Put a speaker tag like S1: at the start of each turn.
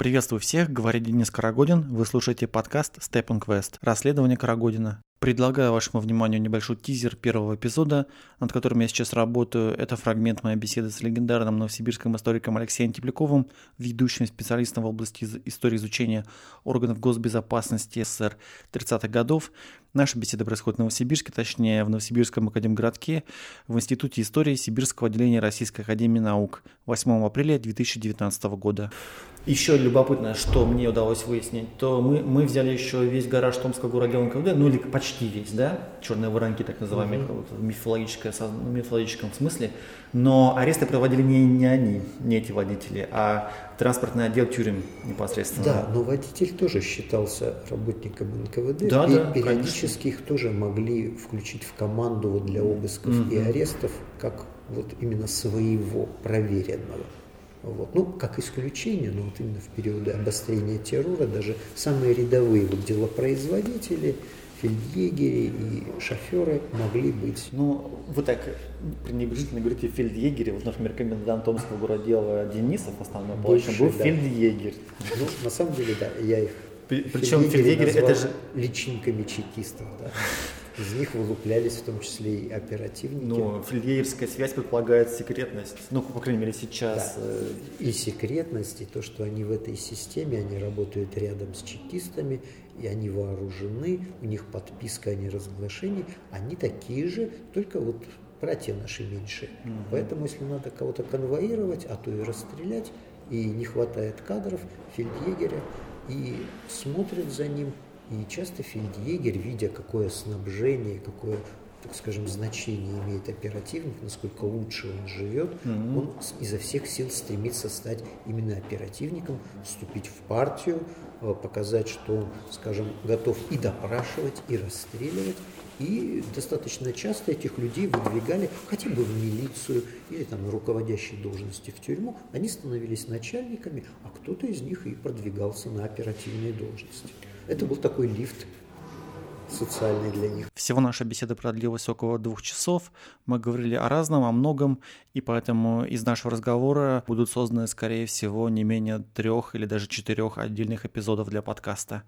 S1: Приветствую всех, говорит Денис Карагодин. Вы слушаете подкаст Step on Quest. Расследование Карагодина. Предлагаю вашему вниманию небольшой тизер первого эпизода, над которым я сейчас работаю. Это фрагмент моей беседы с легендарным новосибирским историком Алексеем Тепляковым, ведущим специалистом в области истории изучения органов госбезопасности СССР 30-х годов. Наша беседа происходит в Новосибирске, точнее в Новосибирском академгородке, в Институте истории Сибирского отделения Российской академии наук 8 апреля 2019 года. Еще любопытно, что мне удалось выяснить, то мы, мы взяли еще весь гараж Томского городдела НКВД, ну или почти весь, да, черные воронки, так называемые, mm-hmm. в мифологическом, в мифологическом смысле, но аресты проводили не, не они, не эти водители, а транспортный отдел тюрем непосредственно.
S2: Да, но водитель тоже считался работником НКВД, да, и да, периодически конечно. их тоже могли включить в команду для обысков mm-hmm. и арестов, как вот именно своего проверенного. Вот. Ну, как исключение, но вот именно в периоды обострения террора даже самые рядовые вот делопроизводители, фельдъегери и шоферы могли быть.
S1: Ну, вы так пренебрежительно говорите фельдъегери. Вот, например, комендант Томского городдела Денисов, основной полочен, был да. фельдъегерь.
S2: Ну, на самом деле, да, я их
S1: Причем фельдъегери это же...
S2: личинками чекистов, да. Из них вылуплялись в том числе и оперативники.
S1: Ну, фельдъегерская связь предполагает секретность. Ну, по крайней мере, сейчас. Да.
S2: Э, и секретность, и то, что они в этой системе, они работают рядом с чекистами, и они вооружены, у них подписка о неразглашении, они такие же, только вот братья наши меньше. Угу. Поэтому, если надо кого-то конвоировать, а то и расстрелять, и не хватает кадров, фельдъегеря, и смотрят за ним, и часто фельдъегерь, видя какое снабжение, какое так скажем, значение имеет оперативник, насколько лучше он живет, mm-hmm. он изо всех сил стремится стать именно оперативником, вступить в партию, э, показать, что он, скажем, готов и допрашивать, и расстреливать. И достаточно часто этих людей выдвигали хотя бы в милицию или там на руководящей должности в тюрьму. Они становились начальниками, а кто-то из них и продвигался на оперативные должности. Это был такой лифт социальный для них.
S1: Всего наша беседа продлилась около двух часов. Мы говорили о разном, о многом, и поэтому из нашего разговора будут созданы, скорее всего, не менее трех или даже четырех отдельных эпизодов для подкаста.